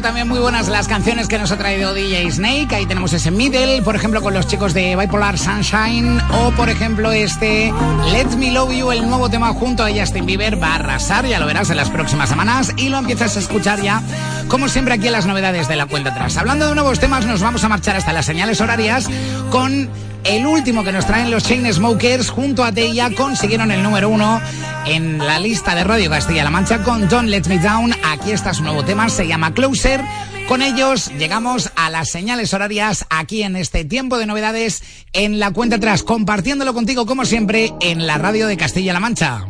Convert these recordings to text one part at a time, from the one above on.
también muy buenas las canciones que nos ha traído DJ Snake. Ahí tenemos ese Middle, por ejemplo, con los chicos de Bipolar Sunshine. O, por ejemplo, este Let Me Love You, el nuevo tema junto a Justin Bieber. Va a arrasar, ya lo verás en las próximas semanas. Y lo empiezas a escuchar ya, como siempre, aquí en las novedades de la cuenta atrás. Hablando de nuevos temas, nos vamos a marchar hasta las señales horarias con el último que nos traen los Chainsmokers junto a Teia consiguieron el número uno en la lista de Radio Castilla-La Mancha con Don't Let Me Down. Aquí está su nuevo tema, se llama Closer. Con ellos llegamos a las señales horarias aquí en este tiempo de novedades en la cuenta atrás, compartiéndolo contigo como siempre en la radio de Castilla-La Mancha.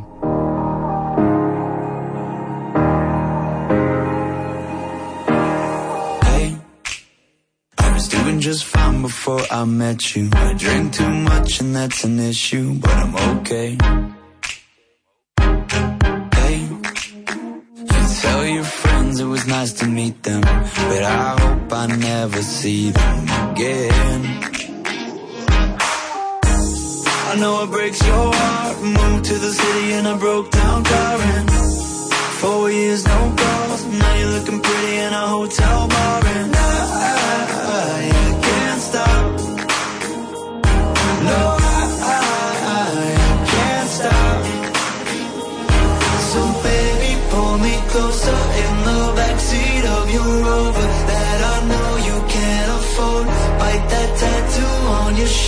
just fine before I met you. I drink too much and that's an issue, but I'm okay. Was nice to meet them, but I hope I never see them again. I know it breaks your heart. Moved to the city in a broke down and four years no calls. Now you're looking pretty in a hotel bar and I can't stop. No, I, I, I can't stop. So baby, pull me closer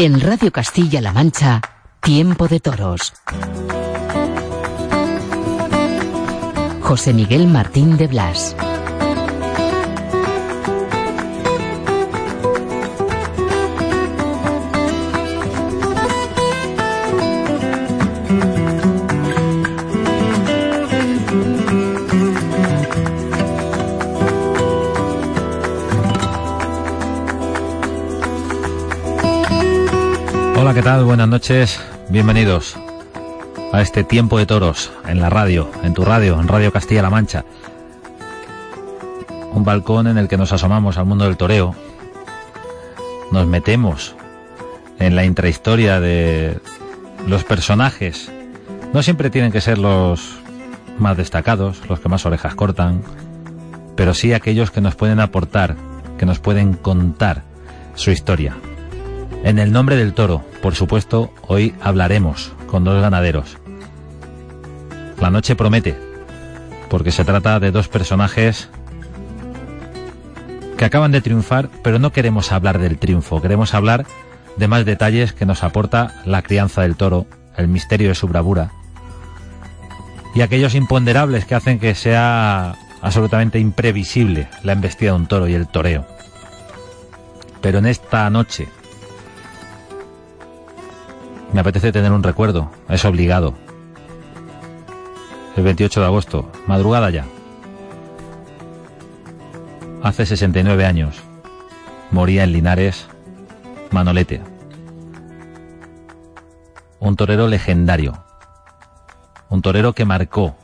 En Radio Castilla-La Mancha, Tiempo de Toros. José Miguel Martín de Blas. Hola, ¿qué tal? Buenas noches. Bienvenidos a este tiempo de toros en la radio, en tu radio, en Radio Castilla-La Mancha. Un balcón en el que nos asomamos al mundo del toreo. Nos metemos en la intrahistoria de los personajes. No siempre tienen que ser los más destacados, los que más orejas cortan, pero sí aquellos que nos pueden aportar, que nos pueden contar su historia. En el nombre del toro, por supuesto, hoy hablaremos con dos ganaderos. La noche promete, porque se trata de dos personajes que acaban de triunfar, pero no queremos hablar del triunfo, queremos hablar de más detalles que nos aporta la crianza del toro, el misterio de su bravura y aquellos imponderables que hacen que sea absolutamente imprevisible la embestida de un toro y el toreo. Pero en esta noche me apetece tener un recuerdo, es obligado. El 28 de agosto, madrugada ya. Hace 69 años, moría en Linares Manolete. Un torero legendario. Un torero que marcó,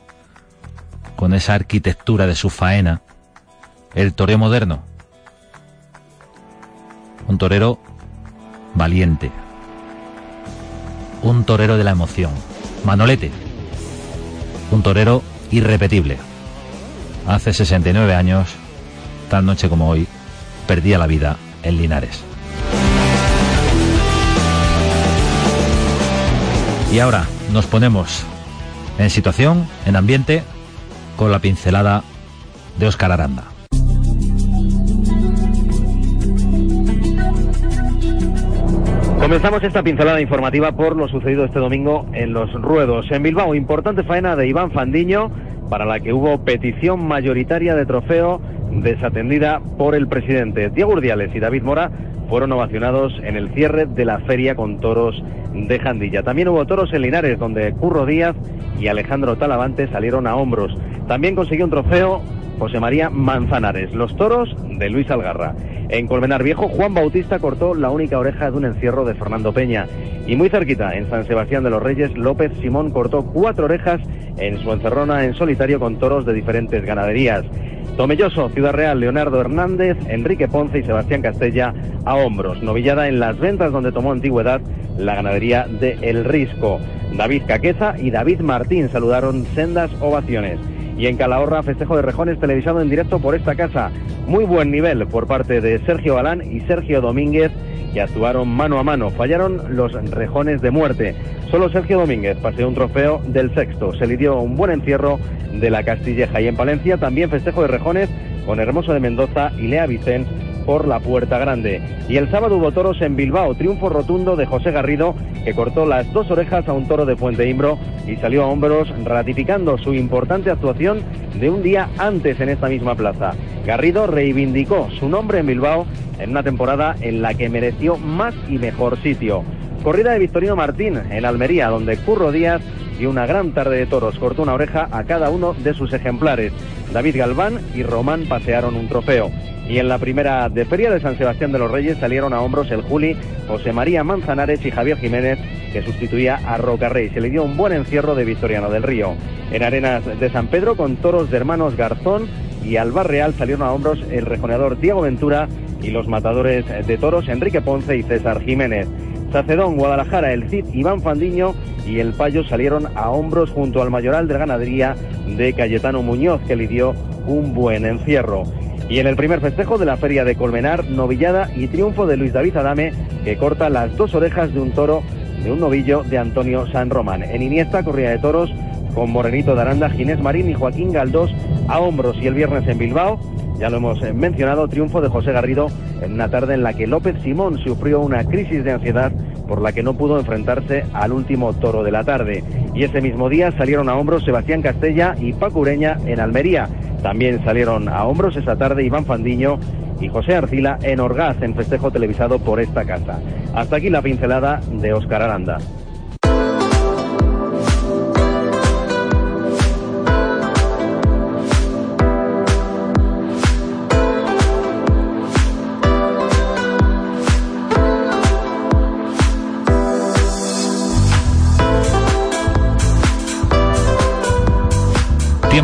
con esa arquitectura de su faena, el toreo moderno. Un torero valiente, un torero de la emoción. Manolete, un torero irrepetible. Hace 69 años, tal noche como hoy, perdía la vida en Linares. Y ahora nos ponemos en situación, en ambiente, con la pincelada de Óscar Aranda. Comenzamos esta pincelada informativa por lo sucedido este domingo en los ruedos. En Bilbao, importante faena de Iván Fandiño, para la que hubo petición mayoritaria de trofeo desatendida por el presidente. Diego Urdiales y David Mora fueron ovacionados en el cierre de la feria con toros de Jandilla. También hubo toros en Linares, donde Curro Díaz y Alejandro Talavante salieron a hombros. También consiguió un trofeo José María Manzanares, los toros de Luis Algarra. En Colmenar Viejo, Juan Bautista cortó la única oreja de un encierro de Fernando Peña. Y muy cerquita, en San Sebastián de los Reyes, López Simón cortó cuatro orejas en su encerrona en solitario con toros de diferentes ganaderías. Tomelloso, Ciudad Real, Leonardo Hernández, Enrique Ponce y Sebastián Castella a hombros. Novillada en las ventas donde tomó antigüedad la ganadería de El Risco. David Caqueza y David Martín saludaron sendas ovaciones. Y en Calahorra, festejo de rejones televisado en directo por esta casa. Muy buen nivel por parte de Sergio Galán y Sergio Domínguez, que actuaron mano a mano. Fallaron los rejones de muerte. Solo Sergio Domínguez paseó un trofeo del sexto. Se le dio un buen encierro de la Castilleja. Y en Palencia también festejo de rejones con Hermoso de Mendoza y Lea Vicens por la Puerta Grande. Y el sábado hubo toros en Bilbao, triunfo rotundo de José Garrido, que cortó las dos orejas a un toro de Fuente Imbro y salió a hombros ratificando su importante actuación de un día antes en esta misma plaza. Garrido reivindicó su nombre en Bilbao en una temporada en la que mereció más y mejor sitio. Corrida de Victorino Martín en Almería, donde Curro Díaz y una gran tarde de toros cortó una oreja a cada uno de sus ejemplares. David Galván y Román pasearon un trofeo. Y en la primera de Feria de San Sebastián de los Reyes salieron a hombros el Juli, José María Manzanares y Javier Jiménez, que sustituía a Rocarrey. Se le dio un buen encierro de Victoriano del Río. En Arenas de San Pedro, con toros de hermanos Garzón y Albar Real, salieron a hombros el rejoneador Diego Ventura y los matadores de toros Enrique Ponce y César Jiménez. Sacedón, Guadalajara, el Cid, Iván Fandiño y el Payo salieron a hombros junto al mayoral de ganadería de Cayetano Muñoz, que le dio un buen encierro. Y en el primer festejo de la feria de Colmenar, novillada y triunfo de Luis David Adame, que corta las dos orejas de un toro de un novillo de Antonio San Román. En Iniesta, corrida de toros con Morenito de Aranda, Ginés Marín y Joaquín Galdós a hombros. Y el viernes en Bilbao, ya lo hemos mencionado, triunfo de José Garrido en una tarde en la que López Simón sufrió una crisis de ansiedad por la que no pudo enfrentarse al último toro de la tarde. Y ese mismo día salieron a hombros Sebastián Castella y Paco Ureña en Almería. También salieron a hombros esa tarde Iván Fandiño y José Arcila en Orgaz en festejo televisado por esta casa. Hasta aquí la pincelada de Óscar Aranda.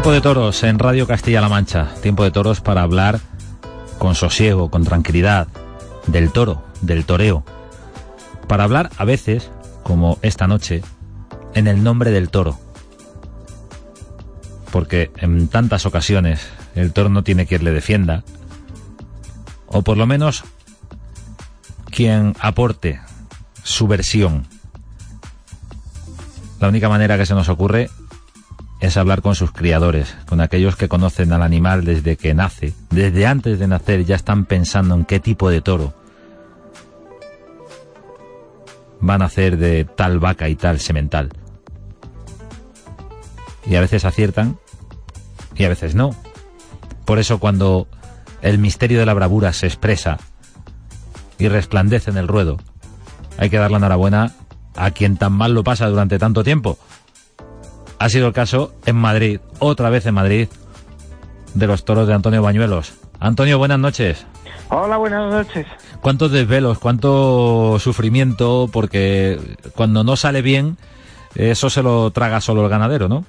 Tiempo de toros en Radio Castilla-La Mancha. Tiempo de toros para hablar con sosiego, con tranquilidad, del toro, del toreo. Para hablar a veces, como esta noche, en el nombre del toro. Porque en tantas ocasiones el toro no tiene quien le defienda. O por lo menos quien aporte su versión. La única manera que se nos ocurre es hablar con sus criadores, con aquellos que conocen al animal desde que nace. Desde antes de nacer ya están pensando en qué tipo de toro van a hacer de tal vaca y tal semental. Y a veces aciertan y a veces no. Por eso cuando el misterio de la bravura se expresa y resplandece en el ruedo, hay que dar la enhorabuena a quien tan mal lo pasa durante tanto tiempo ha sido el caso en Madrid, otra vez en Madrid, de los toros de Antonio Bañuelos. Antonio, buenas noches. Hola, buenas noches. ¿Cuántos desvelos, cuánto sufrimiento? Porque cuando no sale bien, eso se lo traga solo el ganadero, ¿no?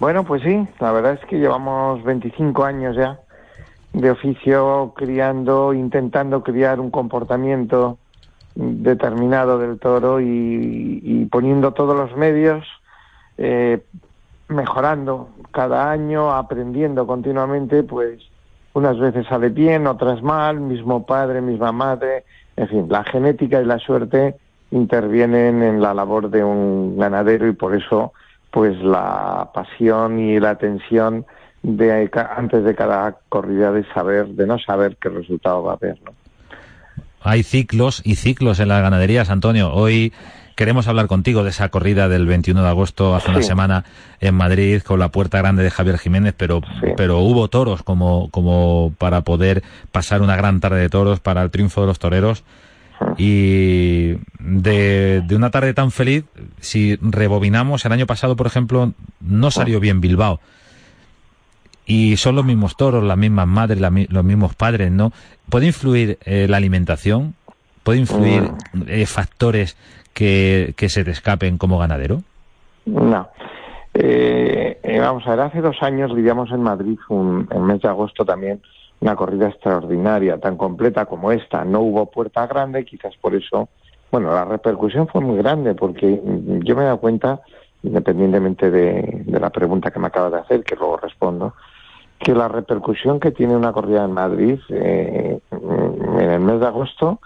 Bueno, pues sí, la verdad es que llevamos 25 años ya de oficio criando, intentando criar un comportamiento determinado del toro y, y poniendo todos los medios eh, mejorando cada año, aprendiendo continuamente, pues unas veces sale bien, otras mal, mismo padre, misma madre, en fin, la genética y la suerte intervienen en la labor de un ganadero y por eso pues la pasión y la tensión de antes de cada corrida de saber, de no saber qué resultado va a haber, ¿no? Hay ciclos y ciclos en las ganaderías, Antonio. Hoy Queremos hablar contigo de esa corrida del 21 de agosto hace una semana en Madrid con la puerta grande de Javier Jiménez, pero, pero hubo toros como, como para poder pasar una gran tarde de toros para el triunfo de los toreros. Y de, de, una tarde tan feliz, si rebobinamos, el año pasado, por ejemplo, no salió bien Bilbao. Y son los mismos toros, las mismas madres, los mismos padres, ¿no? ¿Puede influir eh, la alimentación? ¿Puede influir mm. eh, factores que, se te escapen como ganadero? No. Eh, eh, vamos a ver, hace dos años vivíamos en Madrid, un, en mes de agosto también, una corrida extraordinaria, tan completa como esta. No hubo puerta grande, quizás por eso, bueno, la repercusión fue muy grande, porque yo me he dado cuenta, independientemente de, la pregunta que me acaba de hacer, que luego respondo, que la repercusión que tiene una corrida en Madrid eh, en el mes de agosto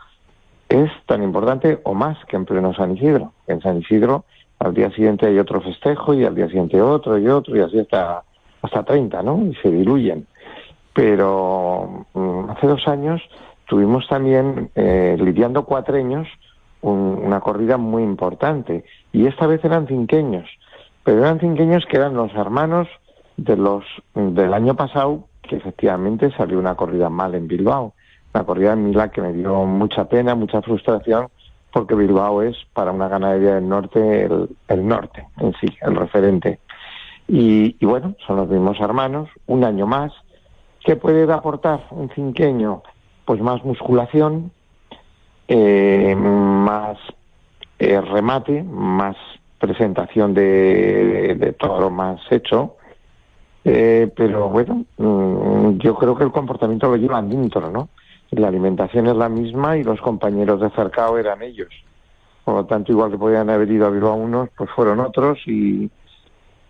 es tan importante o más que en pleno San Isidro. En San Isidro al día siguiente hay otro festejo y al día siguiente otro y otro y así hasta, hasta 30, ¿no? Y se diluyen. Pero mm, hace dos años tuvimos también, eh, lidiando cuatreños, una corrida muy importante. Y esta vez eran cinqueños. Pero eran cinqueños que eran los hermanos de los del año pasado, que efectivamente salió una corrida mal en Bilbao una corrida en Milán que me dio mucha pena, mucha frustración, porque Bilbao es para una ganadería del norte el, norte en sí, el referente. Y, bueno, son los mismos hermanos, un año más. ¿Qué puede aportar un cinqueño? Pues más musculación, eh, más eh, remate, más presentación de, de, todo lo más hecho. Eh, pero bueno, mm, yo creo que el comportamiento lo llevan dentro, ¿no? La alimentación es la misma y los compañeros de cercado eran ellos. Por lo tanto, igual que podían haber ido a Bilbao unos, pues fueron otros y,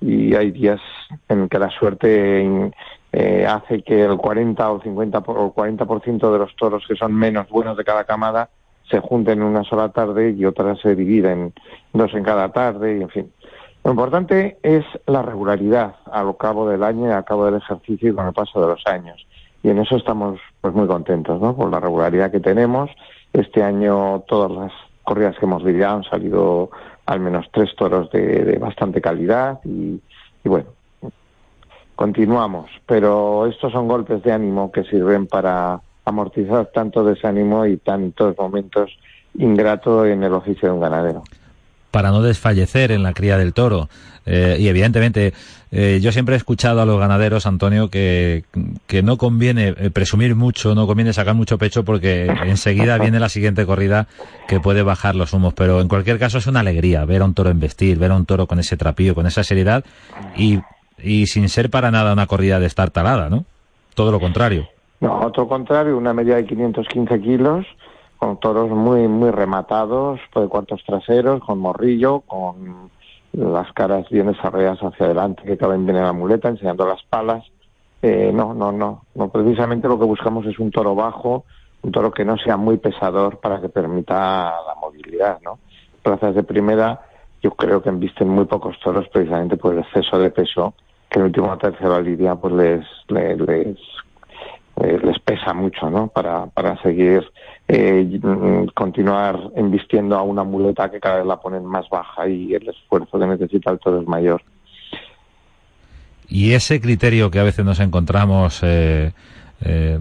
y hay días en que la suerte eh, hace que el 40 o 50 o 40% de los toros que son menos buenos de cada camada se junten en una sola tarde y otras se dividen dos en cada tarde y en fin. Lo importante es la regularidad al cabo del año y al cabo del ejercicio y con el paso de los años y en eso estamos pues muy contentos, ¿no? Por la regularidad que tenemos. Este año todas las corridas que hemos lidiado han salido al menos tres toros de, bastante calidad y, y bueno, continuamos, pero estos son golpes de ánimo que sirven para amortizar tanto desánimo y tantos momentos ingratos en el oficio de un ganadero. para no desfallecer en la cría del toro. Eh, y evidentemente, eh, yo siempre he escuchado a los ganaderos, Antonio, que, que no conviene eh, presumir mucho, no conviene sacar mucho pecho porque enseguida viene la siguiente corrida que puede bajar los humos. Pero en cualquier caso es una alegría ver a un toro embestir, ver a un toro con ese trapío, con esa seriedad y, y sin ser para nada una corrida de estar talada, ¿no? Todo lo contrario. No, otro contrario, una media de 515 kilos, con toros muy muy rematados, de cuartos traseros, con morrillo, con las caras bien desarrolladas hacia adelante, que caben bien en la muleta, enseñando las palas. Eh, no, no, no, no. Precisamente lo que buscamos es un toro bajo, un toro que no sea muy pesador para que permita la movilidad, ¿no? Plazas de primera, yo creo que embisten muy pocos toros precisamente por el exceso de peso que el último al lidia pues les eh, les pesa mucho, ¿no? Para, para seguir, eh, mm, continuar embistiendo a una muleta que cada vez la ponen más baja y el esfuerzo que necesita el toro es mayor. Y ese criterio que a veces nos encontramos eh, eh,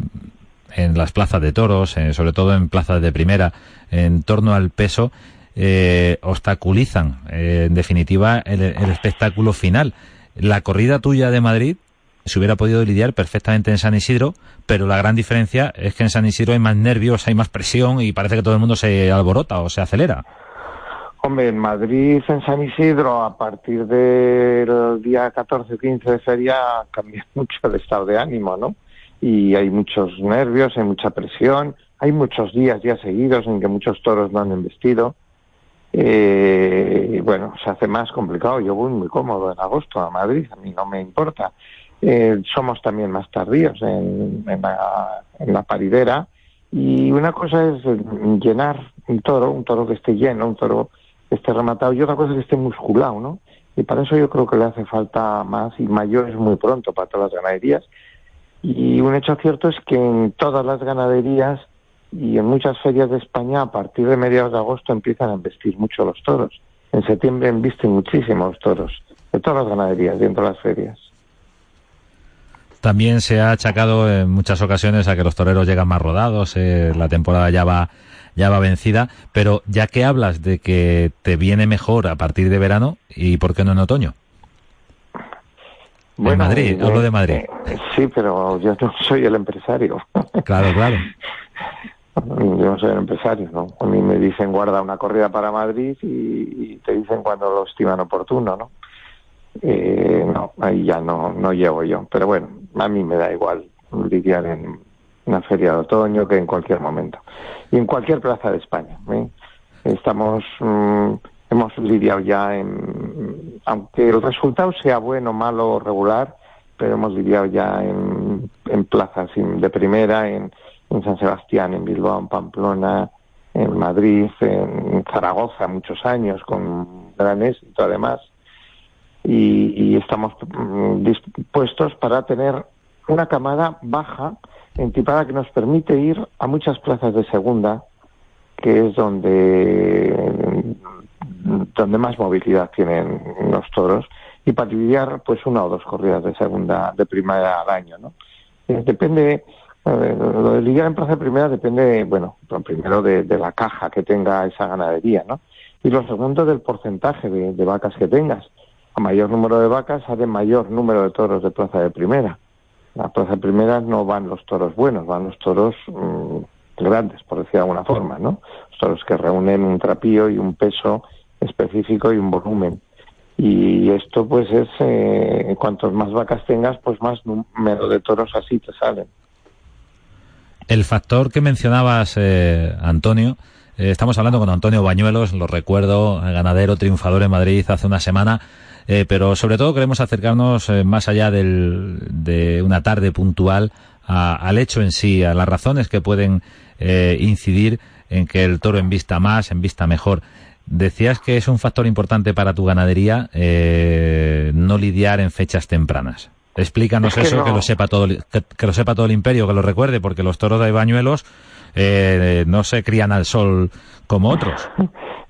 en las plazas de toros, sobre todo en plazas de primera, en torno al peso, obstaculizan, en definitiva, el, el espectáculo final. La corrida tuya de Madrid se hubiera podido lidiar perfectamente en San Isidro, pero la gran diferencia es que en San Isidro hay más nervios, hay más presión y parece que todo el mundo se alborota o se acelera. Hombre, en Madrid, en San Isidro, a partir del día 14 o 15 de feria, cambia mucho el estado de ánimo, ¿no? Y hay muchos nervios, hay mucha presión, hay muchos días ya seguidos en que muchos toros no han embestido. Eh, bueno, se hace más complicado. Yo voy muy cómodo en agosto a Madrid, a mí no me importa. Eh, somos también más tardíos en, en, la, paridera. Y una cosa es eh, llenar un toro, un toro que esté lleno, un toro que esté rematado, y otra cosa es que esté musculado, ¿no? Y para eso yo creo que le hace falta más y mayor es muy pronto para todas las ganaderías. Y un hecho cierto es que en todas las ganaderías y en muchas ferias de España, a partir de mediados de agosto empiezan a embestir mucho los toros. En septiembre embisten muchísimo los toros, de todas las ganaderías, dentro de las ferias. También se ha achacado en muchas ocasiones a que los toreros llegan más rodados, eh, la temporada ya va ya va vencida, pero ya que hablas de que te viene mejor a partir de verano, ¿y por qué no en otoño? en Madrid, eh, hablo de Madrid. eh, sí, pero yo no soy el empresario. Claro, claro. Yo no soy el empresario, ¿no? A mí me dicen guarda una corrida para Madrid y, y te dicen cuando lo estiman oportuno, ¿no? Eh, no, ahí ya no, no llego yo. Pero bueno, a mí me da igual lidiar en una feria de otoño que en cualquier momento. Y en cualquier plaza de España. ¿eh? Estamos, mm, hemos lidiado ya en, aunque el resultado sea bueno, malo o regular, pero hemos lidiado ya en, en plazas de primera, en, en San Sebastián, en Bilbao, en Pamplona, en Madrid, en Zaragoza, muchos años, con gran éxito además. Y, y estamos mm, dispuestos para tener una camada baja, entipada, que nos permite ir a muchas plazas de segunda, que es donde, donde más movilidad tienen los toros, y para lidiar pues una o dos corridas de segunda, de primera al año, ¿no? Eh, Depende, lo de lidiar en plaza de primera depende, bueno, primero de, de la caja que tenga esa ganadería, ¿no? Y lo segundo del porcentaje de vacas que tengas. Mayor número de vacas, sale mayor número de toros de plaza de primera. La plaza de primera no van los toros buenos, van los toros mm, grandes, por decir de alguna forma, ¿no? Los toros que reúnen un trapío y un peso específico y un volumen. Y esto, pues, es, eh, cuantos más vacas tengas, pues más número de toros así te salen. El factor que mencionabas, eh, Antonio, eh, estamos hablando con Antonio Bañuelos, lo recuerdo, ganadero triunfador en Madrid hace una semana, eh, pero sobre todo queremos acercarnos eh, más allá del, de una tarde puntual a- al hecho en sí, a las razones que pueden eh, incidir en que el toro envista más, envista mejor. Decías que es un factor importante para tu ganadería eh, no lidiar en fechas tempranas. Explícanos Es que eso, no. que lo sepa todo, el- que, que lo sepa todo el imperio, que lo recuerde, porque los toros de bañuelos eh, no se crían al sol como otros.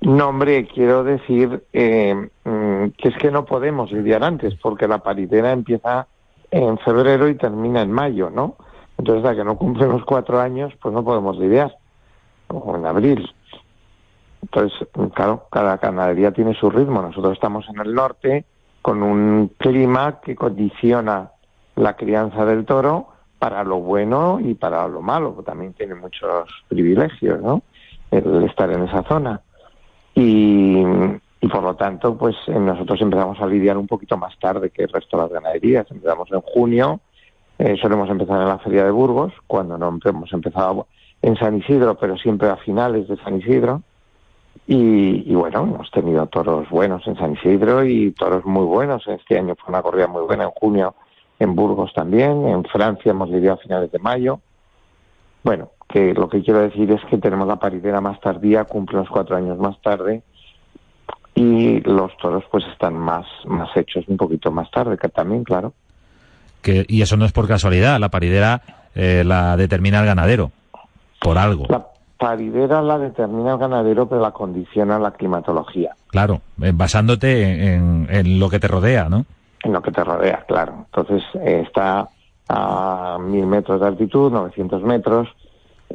No, hombre, quiero decir eh, mm, que es que no podemos lidiar antes, porque la paridera empieza en febrero y termina en mayo, ¿no? Entonces, hasta que no cumplen los cuatro años, pues no podemos lidiar. O en abril. Entonces, claro, cada ganadería tiene su ritmo. Nosotros estamos en el norte con un clima que condiciona la crianza del toro para lo bueno y para lo malo. También tiene muchos privilegios, ¿no? El estar en esa zona. Y, y por lo tanto, pues eh, nosotros empezamos a lidiar un poquito más tarde que el resto de las ganaderías. Empezamos en junio, eh, solemos empezar en la Feria de Burgos, cuando no hemos empezado en San Isidro, pero siempre a finales de San Isidro. Y, y bueno, hemos tenido toros buenos en San Isidro y toros muy buenos. Este año fue una corrida muy buena en junio en Burgos también. En Francia hemos lidiado a finales de mayo. Bueno, que lo que quiero decir es que tenemos la paridera más tardía, cumple los cuatro años más tarde y los toros pues están más, más hechos un poquito más tarde, que también, claro. Que, y eso no es por casualidad, la paridera eh, la determina el ganadero, por algo. La paridera la determina el ganadero, pero la condiciona la climatología, Claro, eh, basándote en, en lo que te rodea, ¿no? En lo que te rodea, claro. Entonces eh, está a mil metros de altitud, 900 metros,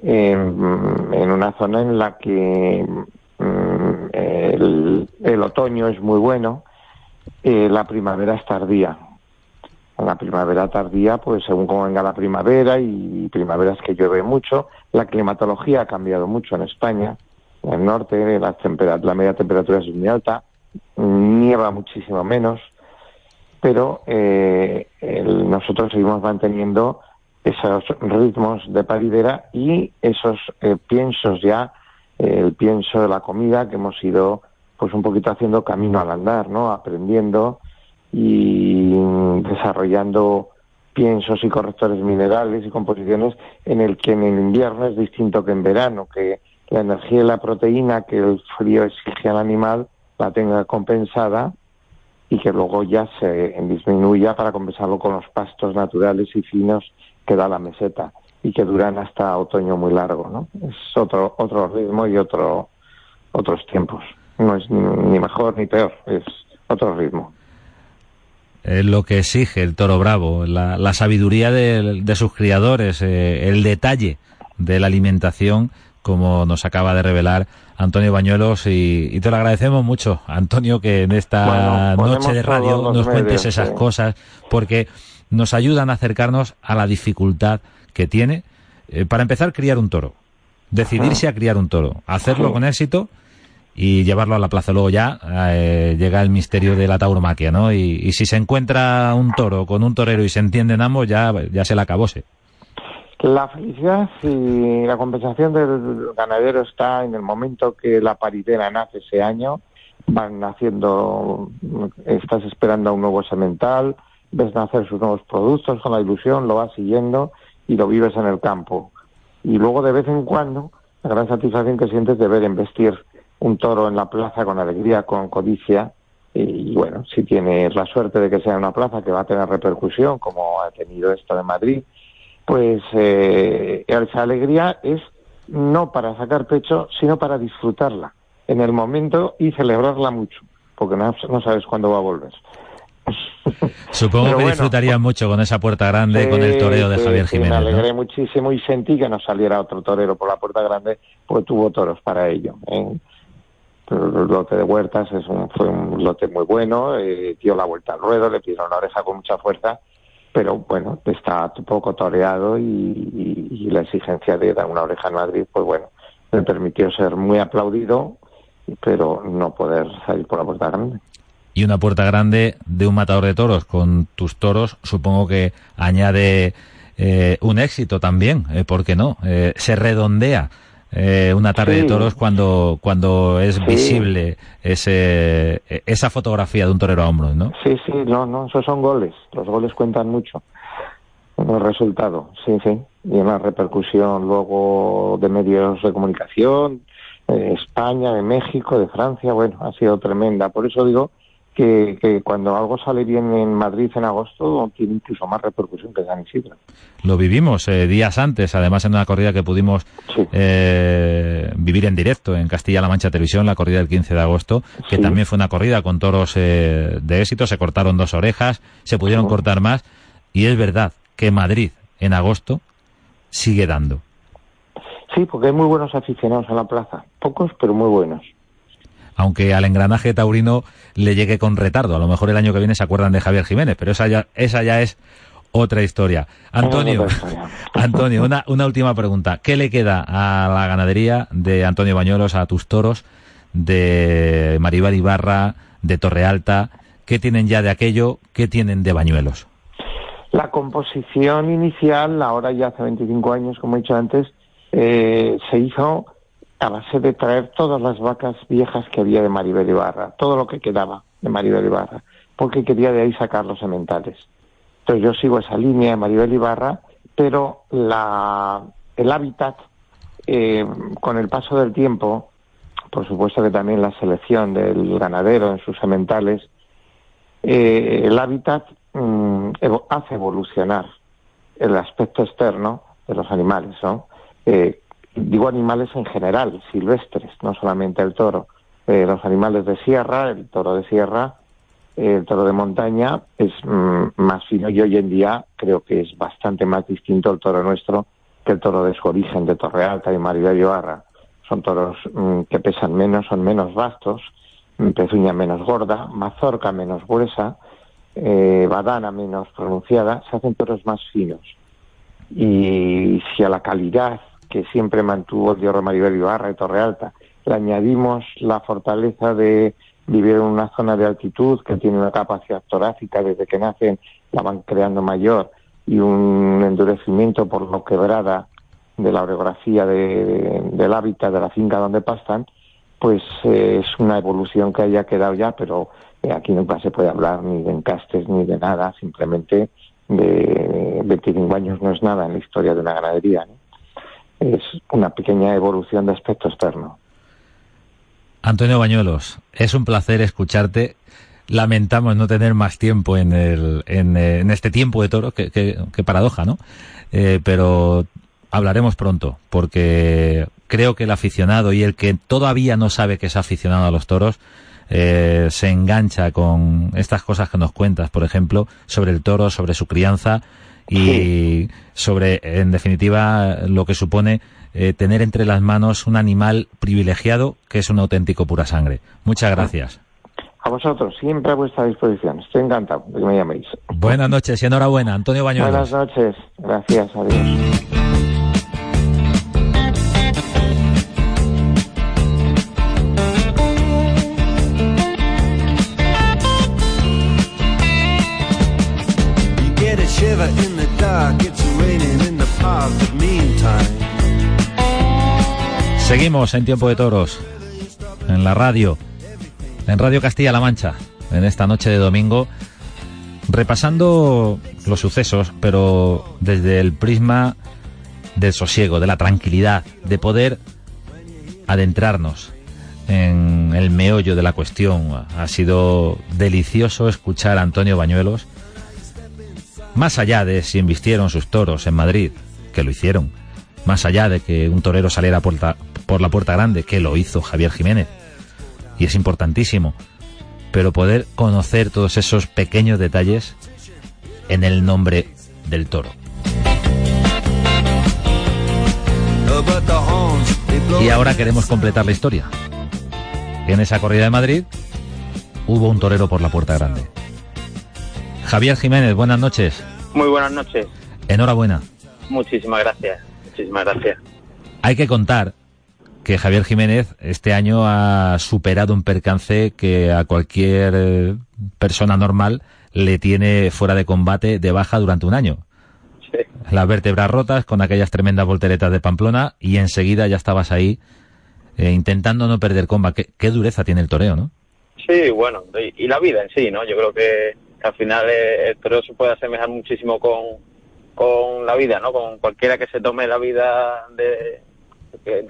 en, en una zona en la que mm, el, otoño es muy bueno, eh, la primavera es tardía. La primavera tardía, pues según cómo venga la primavera y primaveras que llueve mucho, la climatología ha cambiado mucho en España. En el norte la, la media temperatura es muy alta, nieva muchísimo menos, pero eh, nosotros seguimos manteniendo esos ritmos de paridera y esos eh, piensos ya, eh, el pienso de la comida que hemos ido pues un poquito haciendo camino al andar, ¿no? Aprendiendo y desarrollando piensos y correctores minerales y composiciones en el que en el invierno es distinto que en verano, que la energía y la proteína que el frío exige al animal la tenga compensada y que luego ya se disminuya para compensarlo con los pastos naturales y finos que da la meseta y que duran hasta otoño muy largo, ¿no? Es otro otro ritmo y otro otros tiempos. No es ni, mejor ni peor, es otro ritmo. Es lo que exige el toro bravo, la, la sabiduría de, de sus criadores, eh, el detalle de la alimentación, como nos acaba de revelar Antonio Bañuelos, y, y te lo agradecemos mucho, Antonio, que en esta Bueno, noche de radio nos cuentes esas sí. cosas, porque nos ayudan a acercarnos a la dificultad que tiene, eh, para empezar, criar un toro, decidirse a criar un toro, hacerlo con éxito y llevarlo a la plaza. Luego ya eh, llega el misterio de la tauromaquia, ¿no? Y, y si se encuentra un toro con un torero y se entienden ambos, ya, ya se la acabóse. La felicidad y la compensación del ganadero está en el momento que la paridera nace ese año, van naciendo, estás esperando a un nuevo semental, ves nacer sus nuevos productos con la ilusión, lo vas siguiendo y lo vives en el campo. Y luego de vez en cuando, la gran satisfacción que sientes de ver embestir un toro en la plaza con alegría, con codicia, y, bueno, si tienes la suerte de que sea una plaza que va a tener repercusión, como ha tenido esta de Madrid, pues eh, esa alegría es no para sacar pecho, sino para disfrutarla en el momento y celebrarla mucho, porque no, no sabes cuándo va a volver. Supongo Pero que bueno, disfrutaría mucho con esa puerta grande, con el toreo de Javier Me Jiménez. ¿no? alegré muchísimo y sentí que no saliera otro torero por la puerta grande, porque tuvo toros para ello. ¿eh? El lote de Huertas es un, fue un lote muy bueno, eh, dio la vuelta al ruedo, le pidieron la oreja con mucha fuerza, pero bueno, está un poco toreado y, y- la exigencia de dar una oreja en Madrid, pues bueno, le permitió ser muy aplaudido, pero no poder salir por la puerta grande. Y una puerta grande de un matador de toros con tus toros, supongo que añade eh, un éxito también, eh, ¿por qué no? Eh, se redondea eh, una tarde Sí. de toros cuando, cuando es Sí. visible ese, esa fotografía de un torero a hombros, ¿no? Sí, sí, no, no, esos son goles. Los goles cuentan mucho. El resultado, sí, sí. Y una repercusión luego de medios de comunicación, de España, de México, de Francia, bueno, ha sido tremenda. Por eso digo que, que cuando algo sale bien en Madrid en agosto tiene incluso más repercusión que San Isidro. Lo vivimos eh, días antes, además en una corrida que pudimos Sí. eh, vivir en directo en Castilla-La Mancha Televisión, la corrida del 15 de agosto, que Sí. también fue una corrida con toros eh, de éxito, se cortaron dos orejas, se pudieron Sí. cortar más, y es verdad que Madrid en agosto sigue dando. Sí, porque hay muy buenos aficionados en la plaza. Pocos, pero muy buenos. Aunque al engranaje taurino le llegue con retardo. A lo mejor el año que viene se acuerdan de Javier Jiménez, pero esa ya, esa ya es otra historia. Antonio. Antonio, una, una última pregunta. ¿Qué le queda a la ganadería de Antonio Bañuelos, a tus toros, de Maribel Ibarra, de Torre Alta? ¿Qué tienen ya de aquello? ¿Qué tienen de Bañuelos? La composición inicial, ahora ya hace 25 años, como he dicho antes, eh, se hizo a de traer todas las vacas viejas que había de Maribel Ibarra, todo lo que quedaba de Maribel Ibarra, porque quería de ahí sacar los sementales. Entonces yo sigo esa línea de Maribel Ibarra, pero la, el hábitat, eh, con el paso del tiempo, por supuesto que también la selección del ganadero en sus sementales, eh, el hábitat mm, hace evolucionar el aspecto externo de los animales, ¿no? Eh, digo animales en general, silvestres, no solamente el toro. Eh, los animales de sierra, el toro de sierra, eh, el toro de montaña es mm, más fino y hoy en día creo que es bastante más distinto el toro nuestro que el toro de su origen, de Torre Alta y Maribel Ibarra. Son toros mm, que pesan menos, son menos vastos, mm, pezuña menos gorda, mazorca menos gruesa, eh, badana menos pronunciada, se hacen toros más finos. Y si a la calidad que siempre mantuvo el Diorro Maribel Ibarra y Torre Alta le añadimos la fortaleza de vivir en una zona de altitud que tiene una capacidad torácica desde que nacen, la van creando mayor y un endurecimiento por lo quebrada de la orografía de- del hábitat de la finca donde pastan, pues eh, es una evolución que haya quedado ya, pero eh, aquí nunca se puede hablar ni de encastes ni de nada, simplemente de 25 años no es nada en la historia de una ganadería. ¿no? Es una pequeña evolución de aspecto externo. Antonio Bañuelos, es un placer escucharte. Lamentamos no tener más tiempo en, el, en, eh, este tiempo de toro, que- que paradoja, ¿no? Eh, pero hablaremos pronto, porque creo que el aficionado y el que todavía no sabe que es aficionado a los toros, eh, se engancha con estas cosas que nos cuentas, por ejemplo, sobre el toro, sobre su crianza y sobre, en definitiva, lo que supone eh, tener entre las manos un animal privilegiado que es un auténtico pura sangre. Muchas gracias. A vosotros, siempre a vuestra disposición. Estoy encantado de que me llaméis. Buenas noches y enhorabuena, Antonio Buenas Bañuelos. noches. Gracias. Adiós. Seguimos en Tiempo de Toros, en la radio, en Radio Castilla-La Mancha, en esta noche de domingo, repasando los sucesos, pero desde el prisma del sosiego, de la tranquilidad, de poder adentrarnos en el meollo de la cuestión. Ha sido delicioso escuchar a Antonio Bañuelos, más allá de si embistieron sus toros en Madrid, que lo hicieron, más allá de que un torero saliera por, por la puerta grande, que lo hizo Javier Jiménez, y es importantísimo, pero poder conocer todos esos pequeños detalles en el nombre del toro. Y ahora queremos completar la historia. En esa corrida de Madrid hubo un torero por la puerta grande. Javier Jiménez, buenas noches. Muy buenas noches. Enhorabuena. Muchísimas gracias. Muchísimas gracias. Hay que contar que Javier Jiménez este año ha superado un percance que a cualquier eh, persona normal le tiene fuera de combate de baja durante un año. Sí. Las vértebras rotas con aquellas tremendas volteretas de Pamplona y enseguida ya estabas ahí eh, intentando no perder comba. Qué, qué dureza tiene el toreo, ¿no? Sí, bueno, y, y la vida en sí, ¿no? Yo creo que, al final eh, el toreo se puede asemejar muchísimo con, con la vida, ¿no? Con cualquiera que se tome la vida de,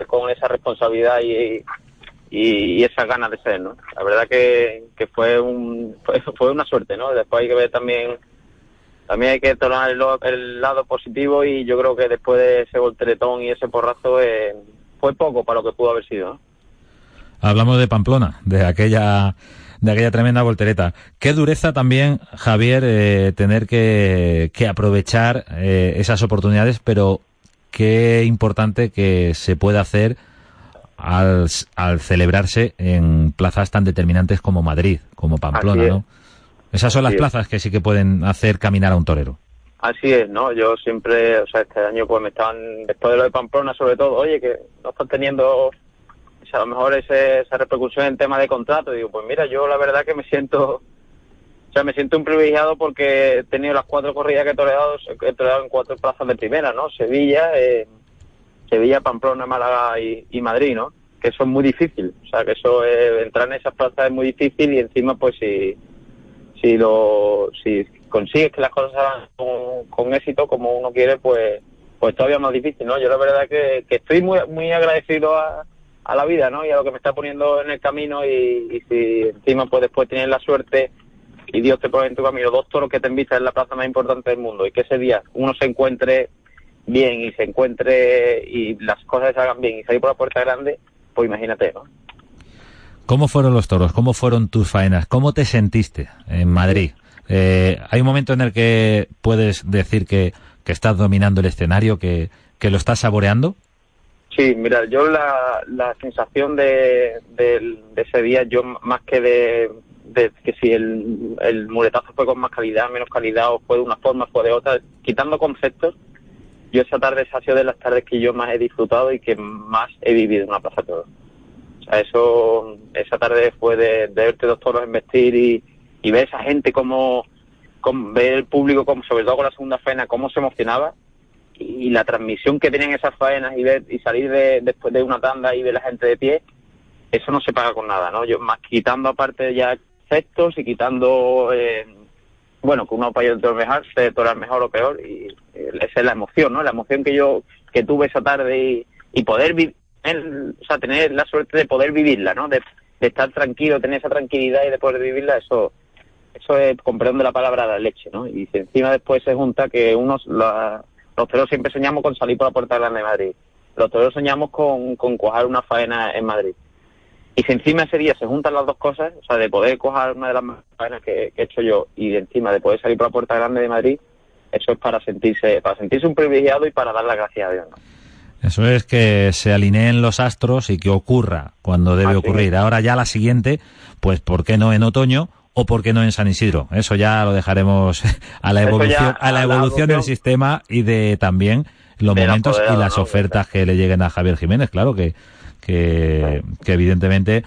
con esa responsabilidad y, y, y esas ganas de ser, ¿no? La verdad que, que fue un fue, fue una suerte, ¿no? Después hay que ver también también hay que tomar el, el lado positivo y yo creo que después de ese volteretón y ese porrazo eh, fue poco para lo que pudo haber sido. Hablamos de Pamplona, de aquella de aquella tremenda voltereta. Qué dureza también, Javier, eh, tener que, que aprovechar eh, esas oportunidades, pero qué importante que se pueda hacer al, al celebrarse en plazas tan determinantes como Madrid, como Pamplona, es. ¿no? Esas son las es. plazas que sí que pueden hacer caminar a un torero. Así es, ¿no? Yo siempre, o sea, este año pues me estaban, después de lo de Pamplona sobre todo, oye, que no están teniendo, a lo mejor ese, esa repercusión en tema de contrato. Digo, pues mira, yo la verdad que me siento, o sea, me siento un privilegiado porque he tenido las cuatro corridas que he toreado, he toreado en cuatro plazas de primera, ¿no? Sevilla, eh, Sevilla, Pamplona, Málaga y, Madrid, ¿no? Que eso es muy difícil, o sea, que eso, eh, entrar en esas plazas es muy difícil y encima pues si si lo si consigues que las cosas hagan con, con éxito como uno quiere pues pues todavía más difícil no yo la verdad que, que estoy muy muy agradecido a, a la vida no y a lo que me está poniendo en el camino y, y si encima pues después tienes la suerte y Dios te pone en tu camino dos toros que te invitan en la plaza más importante del mundo y que ese día uno se encuentre bien y se encuentre y las cosas se hagan bien y salir por la puerta grande pues imagínate no ¿Cómo fueron los toros? ¿Cómo fueron tus faenas? ¿Cómo te sentiste en Madrid? Eh, ¿Hay un momento en el que puedes decir que, que estás dominando el escenario, que, que lo estás saboreando? Sí, mira, yo la, la sensación de, del- de ese día, yo más que de, de que si el, el muletazo fue con más calidad, menos calidad, o fue de una forma, fue de otra, quitando conceptos, yo esa tarde esa ha sido de las tardes que yo más he disfrutado y que más he vivido en una plaza de toros. O sea, eso, esa tarde fue de, de verte dos toros investir y, y ver esa gente como, como ver el público, como sobre todo con la segunda faena, cómo se emocionaba y la transmisión que tenían esas faenas y ver y salir de, después de una tanda y ver la gente de pie, eso no se paga con nada, ¿no? Yo más quitando aparte ya efectos y quitando, eh, bueno, que uno para otro mejor, se torar mejor o peor y esa es la emoción, ¿no? La emoción que yo que tuve esa tarde y, y poder vivir, o sea, tener la suerte de poder vivirla, ¿no? De, estar tranquilo, tener esa tranquilidad y de poder vivirla, eso eso es, con la palabra, la leche, ¿no? Y si encima después se junta que unos, la- los toreros siempre soñamos con salir por la Puerta Grande de Madrid. Los toreros soñamos con, con cojar una faena en Madrid. Y si encima ese día se juntan las dos cosas, o sea, de poder cojar una de las faenas que, que he hecho yo y de encima de poder salir por la Puerta Grande de Madrid, eso es para sentirse, para sentirse un privilegiado y para dar las gracias a Dios, ¿no? Eso es que se alineen los astros y que ocurra cuando debe Así ocurrir. Ahora ya la siguiente, pues ¿por qué no en otoño o por qué no en San Isidro? Eso ya lo dejaremos a la evolución, a la evolución del sistema y de también los momentos y las ofertas que le lleguen a Javier Jiménez. Claro que, que, que evidentemente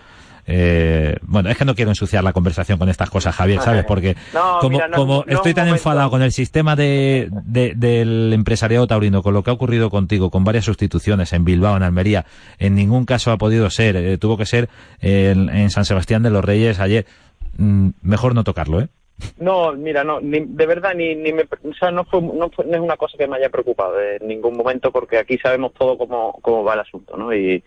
eh, bueno, es que no quiero ensuciar la conversación con estas cosas, Javier, ¿sabes? Porque No, como, mira, no- como no estoy tan momento- enfadado con el sistema de, de- del empresariado taurino, con lo que ha ocurrido contigo, con varias sustituciones en Bilbao, en Almería, en ningún caso ha podido ser, eh, tuvo que ser eh, en, en San Sebastián de los Reyes ayer. Mm, mejor no tocarlo, ¿eh? No, mira, no, ni- de verdad, ni, ni me, o sea, no, fue, no, fue- no es una cosa que me haya preocupado en ningún momento porque aquí sabemos todo cómo, cómo va el asunto, ¿no? Y,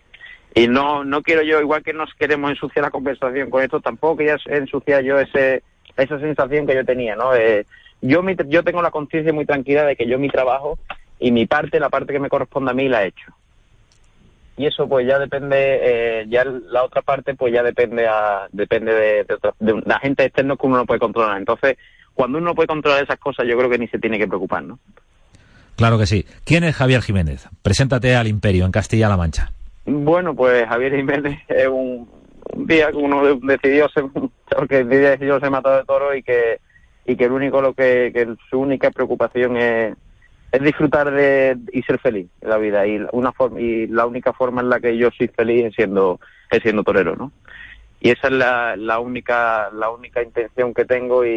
y no, no quiero yo, igual que nos queremos ensuciar la conversación con esto, tampoco quería ensuciar yo ese, esa sensación que yo tenía, ¿no? Eh, yo, mi- yo tengo la conciencia muy tranquila de que yo mi trabajo y mi parte, la parte que me corresponde a mí, la he hecho. Y eso pues ya depende, eh, ya la otra parte pues ya depende a, depende de, de, otra- de un- agentes externos que uno no puede controlar. Entonces, cuando uno no puede controlar esas cosas, yo creo que ni se tiene que preocupar, ¿no? Claro que sí. ¿Quién es Javier Jiménez? Preséntate al Imperio, en Castilla-La Mancha. Bueno, pues Javier Jiménez es un, un día que uno de- decidió ser, que decidió ser matado de toro y que y que el único lo que, que su única preocupación es, es disfrutar de y ser feliz en la vida y una forma y la única forma en la que yo soy feliz es siendo es siendo torero, ¿no? Y esa es la, la única la única intención que tengo y,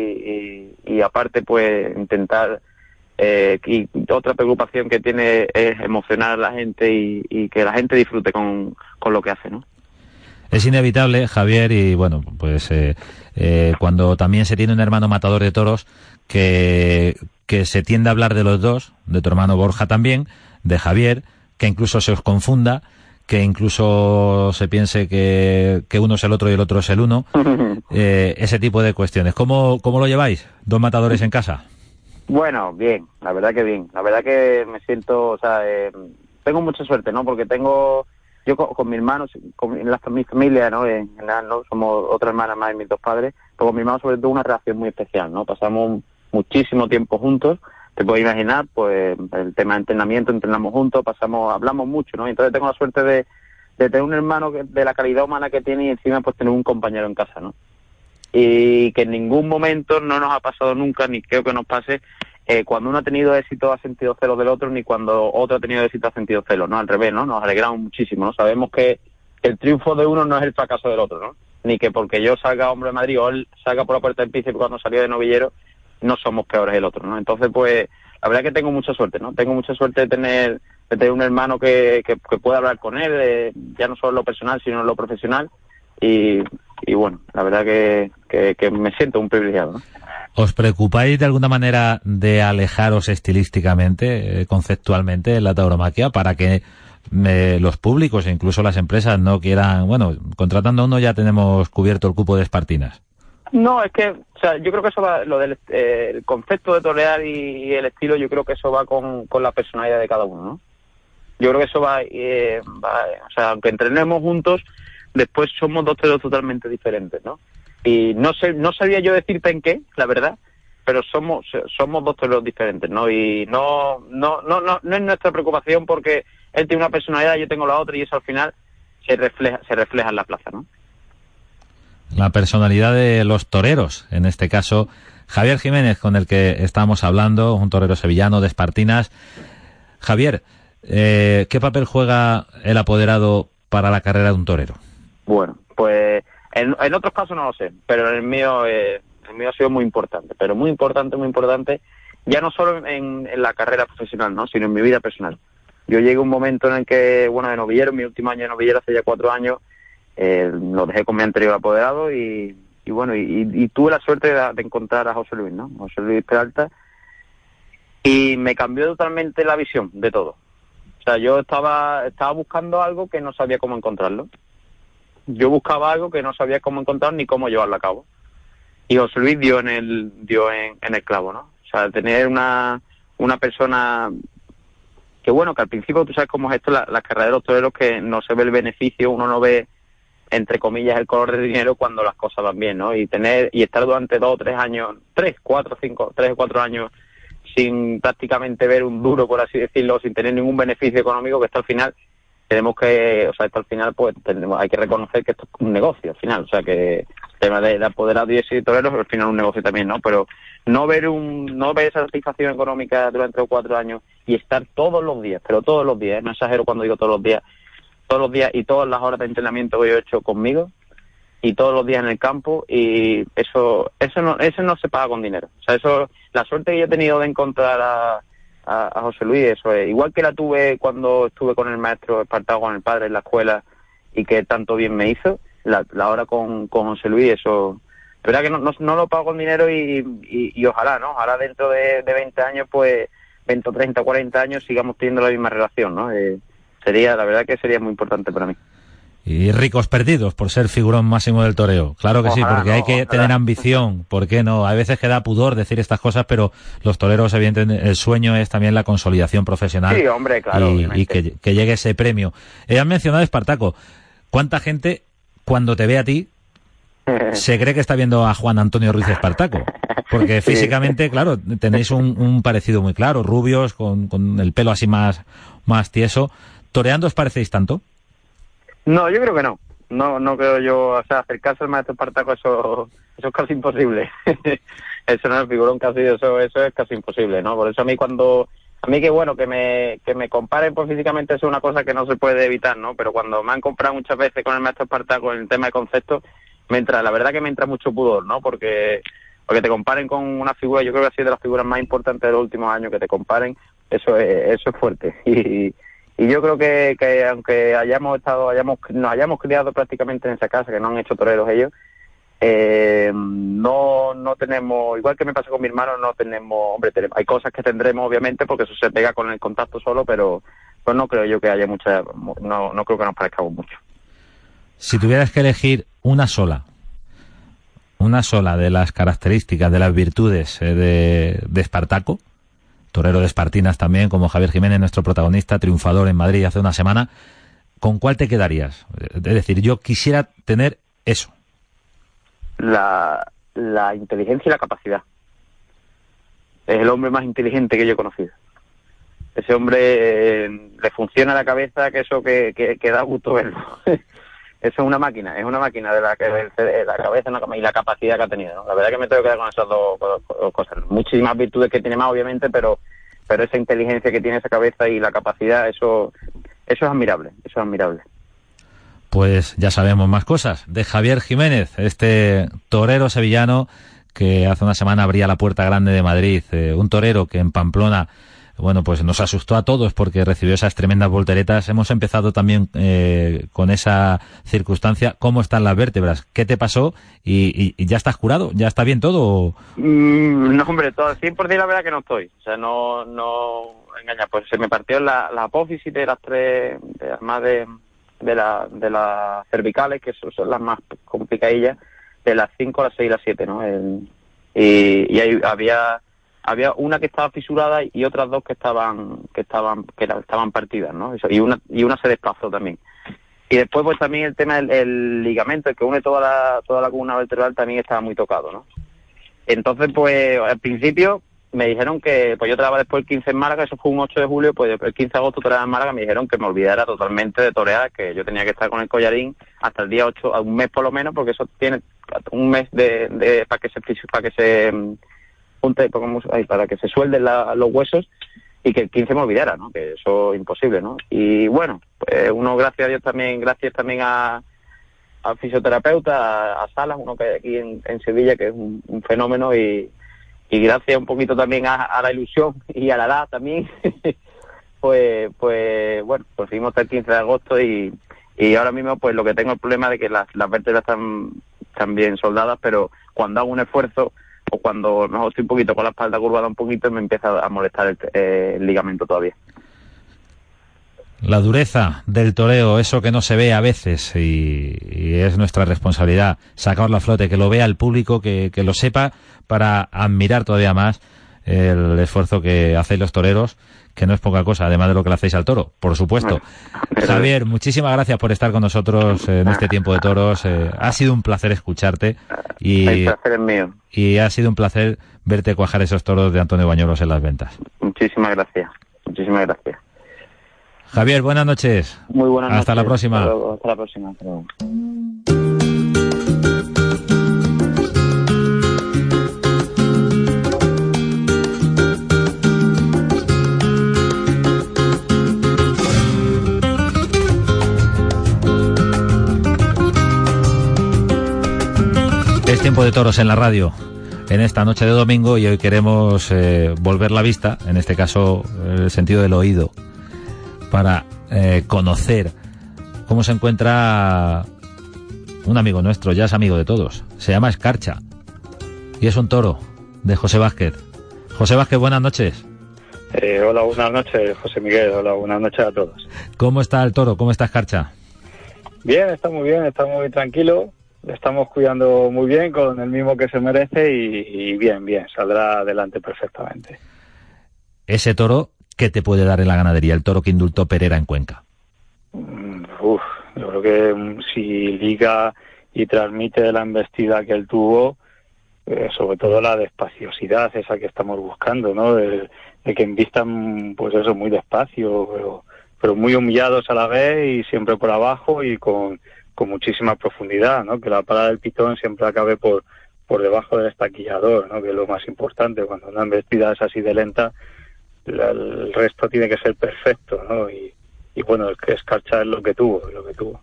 y, y aparte pues intentar eh, y otra preocupación que tiene es emocionar a la gente y, y que la gente disfrute con, con lo que hace, ¿no? Es inevitable, Javier, y bueno, pues eh, eh, cuando también se tiene un hermano matador de toros, que, que se tiende a hablar de los dos, de tu hermano Borja también, de Javier, que incluso se os confunda, que incluso se piense que, que uno es el otro y el otro es el uno, eh, ese tipo de cuestiones. ¿Cómo, ¿Cómo lo lleváis? ¿Dos matadores en casa? Bueno, bien, la verdad que bien. La verdad que me siento, o sea, eh, tengo mucha suerte, ¿no? Porque tengo, yo con, con mis hermanos, con mi, la, mi familia, ¿no? En general, ¿no? Somos otra hermana más y mis dos padres, pero con mi hermano sobre todo una relación muy especial, ¿no? Pasamos muchísimo tiempo juntos, te puedes imaginar, pues el tema de entrenamiento, entrenamos juntos, pasamos, hablamos mucho, ¿no? Entonces tengo la suerte de, de tener un hermano que, de la calidad humana que tiene y encima pues tener un compañero en casa, ¿no? y que en ningún momento no nos ha pasado nunca, ni creo que nos pase, eh, cuando uno ha tenido éxito ha sentido celos del otro, ni cuando otro ha tenido éxito ha sentido celos, ¿no? Al revés, ¿no? Nos alegramos muchísimo, ¿no? Sabemos que el triunfo de uno no es el fracaso del otro, ¿no? Ni que porque yo salga hombre de Madrid o él salga por la puerta del príncipe cuando salió de novillero, no somos peores el otro, ¿no? Entonces, pues, la verdad que tengo mucha suerte, ¿no? Tengo mucha suerte de tener, de tener un hermano que, que, que pueda hablar con él, eh, ya no solo en lo personal, sino en lo profesional, y, y bueno, la verdad que, que, que me siento un privilegiado, ¿no? ¿Os preocupáis de alguna manera de alejaros estilísticamente, eh, conceptualmente, de la tauromaquia para que eh, los públicos e incluso las empresas no quieran, bueno, contratando a uno ya tenemos cubierto el cupo de espartinas? No, es que, o sea, yo creo que eso va, lo del eh, el concepto de torear y, y el estilo, yo creo que eso va con, con la personalidad de cada uno, ¿no? Yo creo que eso va, eh, va, o sea, aunque entrenemos juntos, después somos dos toreros totalmente diferentes, ¿no? Y no sé, no sabía yo decirte en qué, la verdad, pero somos, somos dos toreros diferentes, ¿no? Y no, no, no, no, no es nuestra preocupación porque él tiene una personalidad, yo tengo la otra y eso al final se refleja, se refleja en la plaza, ¿no? La personalidad de los toreros, en este caso, Javier Jiménez, con el que estamos hablando, un torero sevillano de Espartinas. Javier, eh, ¿qué papel juega el apoderado para la carrera de un torero? Bueno, pues en, otros casos no lo sé, pero en el mío, eh, el mío ha sido muy importante, pero muy importante, muy importante, ya no solo en, la carrera profesional, ¿no? sino en mi vida personal. Yo llegué a un momento en el que, bueno, de novillero, mi último año de novillero, hace ya cuatro años, eh, lo dejé con mi anterior apoderado y, bueno, y, y, tuve la suerte de, de, encontrar a José Luis, ¿no? José Luis Peralta, y me cambió totalmente la visión de todo. O sea, yo estaba, estaba buscando algo que no sabía cómo encontrarlo. Yo buscaba algo que no sabía cómo encontrar ni cómo llevarlo a cabo. Y José Luis dio en el, dio en, en el clavo, ¿no? O sea, tener una, una persona que bueno, que al principio tú sabes cómo es esto, la, la carrera de los toreros, que no se ve el beneficio, uno no ve, entre comillas, el color de dinero cuando las cosas van bien, ¿no? Y tener, y estar durante dos o tres años, tres, cuatro, cinco, tres o cuatro años sin prácticamente ver un duro, por así decirlo, sin tener ningún beneficio económico, que esto al final tenemos que, o sea, esto al final, pues tenemos, hay que reconocer que esto es un negocio al final, o sea, que el tema de, de apoderado y ese toreros al final es un negocio también, ¿no? Pero no ver un, no ver esa satisfacción económica durante los cuatro años y estar todos los días, pero todos los días, no exagero cuando digo todos los días, todos los días y todas las horas de entrenamiento que yo he hecho conmigo y todos los días en el campo y eso eso no eso no se paga con dinero o sea eso la suerte que yo he tenido de encontrar a, a, a José Luis eso es. Igual que la tuve cuando estuve con el maestro Espartago con el padre en la escuela y que tanto bien me hizo la, la hora con, con José Luis eso verdad que no, no, no lo pago con dinero y, y, y, ojalá no ojalá dentro de, de 20 años pues 20 30 40 años sigamos teniendo la misma relación no eh, sería la verdad que sería muy importante para mí y ricos perdidos por ser figurón máximo del toreo. Claro que ojalá, sí, porque no, hay que ojalá. tener ambición. ¿Por qué no? A veces queda pudor decir estas cosas, pero los toreros, evidentemente, el sueño es también la consolidación profesional. Sí, hombre, claro. Y, y que, que, llegue ese premio. Eh, han mencionado Espartaco. ¿Cuánta gente, cuando te ve a ti, se cree que está viendo a Juan Antonio Ruiz Espartaco? Porque físicamente, claro, tenéis un, un parecido muy claro, rubios, con, con el pelo así más, más tieso. ¿Toreando os parecéis tanto? No, yo creo que no. No, no creo yo, o sea, acercarse al maestro Espartaco, eso, es casi imposible. eso no es figurón casi, eso, eso es casi imposible, ¿no? Por eso a mí cuando, a mí que bueno, que me, que me comparen pues físicamente es una cosa que no se puede evitar, ¿no? Pero cuando me han comprado muchas veces con el maestro Espartaco en el tema de conceptos, me entra, la verdad que me entra mucho pudor, ¿no? Porque, porque te comparen con una figura, yo creo que ha sido de las figuras más importantes de los últimos años que te comparen, eso es, eso es fuerte. Y, y yo creo que, que aunque hayamos estado, hayamos, nos hayamos criado prácticamente en esa casa, que no han hecho toreros ellos, eh, no, no tenemos, igual que me pasa con mi hermano, no tenemos, hombre, tenemos, hay cosas que tendremos obviamente porque eso se pega con el contacto solo, pero, pues no creo yo que haya mucha, no, no creo que nos parezcamos mucho. Si tuvieras que elegir una sola, una sola de las características, de las virtudes eh, de, de Espartaco, torero de Espartinas también, como Javier Jiménez, nuestro protagonista, triunfador en Madrid hace una semana, ¿con cuál te quedarías? Es decir, yo quisiera tener eso. La, la inteligencia y la capacidad. Es el hombre más inteligente que yo he conocido. Ese hombre eh, le funciona la cabeza que eso que, que, que da gusto verlo. eso es una máquina, es una máquina de la que la cabeza y la capacidad que ha tenido. La verdad que me tengo que quedar con esas dos cosas. Muchísimas virtudes que tiene más, obviamente, pero pero esa inteligencia que tiene esa cabeza y la capacidad, eso eso es admirable, eso es admirable. Pues ya sabemos más cosas de Javier Jiménez, este torero sevillano que hace una semana abría la puerta grande de Madrid, eh, un torero que en Pamplona, bueno, pues nos asustó a todos porque recibió esas tremendas volteretas. Hemos empezado también eh, con esa circunstancia. ¿Cómo están las vértebras? ¿Qué te pasó? ¿Y, ya estás curado? ¿Ya está bien todo? Mm, no, hombre, todo, 100% la verdad que no estoy. O sea, no, no engaña. Pues se me partió la, la apófisis de las tres, de, además de, de, la, de las cervicales, que son, las más complicadillas, de las 5, las 6 y las 7, ¿no? Y y ahí había había una que estaba fisurada y otras dos que estaban que estaban que estaban partidas, ¿no? Eso, y una y una se desplazó también. Y después pues también el tema del el ligamento el que une toda la toda la columna vertebral también estaba muy tocado, ¿no? Entonces, pues al principio me dijeron que, pues yo trabajaba después el 15 en Málaga, eso fue un 8 de julio, pues el 15 de agosto toreaba en Málaga, me dijeron que me olvidara totalmente de torear, que yo tenía que estar con el collarín hasta el día 8, a un mes por lo menos, porque eso tiene un mes de, de para que se para que se junte, para, cómo- ay, para que se suelden la- los huesos y que el 15 me olvidara, ¿no? Que eso es imposible, ¿no? Y bueno, pues uno gracias a Dios también, gracias también a al fisioterapeuta, a, a Salas, uno que hay aquí en, en Sevilla, que es un, fenómeno, y, y gracias un poquito también a, a la ilusión y a la edad también, pues, pues bueno, conseguimos hasta el 15 de agosto y, y ahora mismo pues lo que tengo el problema de que las, las vértebras están, están bien soldadas, pero cuando hago un esfuerzo o cuando no estoy un poquito con la espalda curvada un poquito me empieza a molestar el, eh, el ligamento todavía. La dureza del toreo, eso que no se ve a veces y, y es nuestra responsabilidad sacarlo a flote, que lo vea el público, que, que lo sepa para admirar todavía más el esfuerzo que hacéis los toreros, que no es poca cosa, además de lo que le hacéis al toro, por supuesto. Javier, muchísimas gracias por estar con nosotros en este tiempo de toros. Eh, ha sido un placer escucharte y, El placer es mío. y ha sido un placer verte cuajar esos toros de Antonio Bañuelos en las ventas. Muchísimas gracias. Muchísimas gracias. Javier, buenas noches. Muy buenas Hasta la noches. próxima. Hasta luego, hasta la próxima. Hasta luego. Es tiempo de toros en la radio en esta noche de domingo y hoy queremos eh, volver la vista, en este caso el sentido del oído, para eh, conocer cómo se encuentra un amigo nuestro, ya es amigo de todos, se llama Escarcha y es un toro de José Vázquez. José Vázquez, buenas noches. Eh, hola, buenas noches, José Miguel. Hola, buenas noches a todos. ¿Cómo está el toro? ¿Cómo está Escarcha? Bien, está muy bien, está muy tranquilo. Le estamos cuidando muy bien, con el mismo que se merece y, y bien, bien, saldrá adelante perfectamente. Ese toro, ¿qué te puede dar en la ganadería? El toro que indultó Pereira en Cuenca. Mm, Uf, yo creo que mm, si liga y transmite la embestida que él tuvo, eh, sobre todo la despaciosidad esa que estamos buscando, ¿no? De, de que envistan, pues eso, muy despacio, pero, pero muy humillados a la vez y siempre por abajo y con, con muchísima profundidad, ¿no? Que la parada del pitón siempre acabe por, por debajo del estaquillador, ¿no? Que es lo más importante. Cuando una embestida es así de lenta, la- el resto tiene que ser perfecto, ¿no? Y, y bueno, el que escarcha es lo que tuvo, lo que tuvo.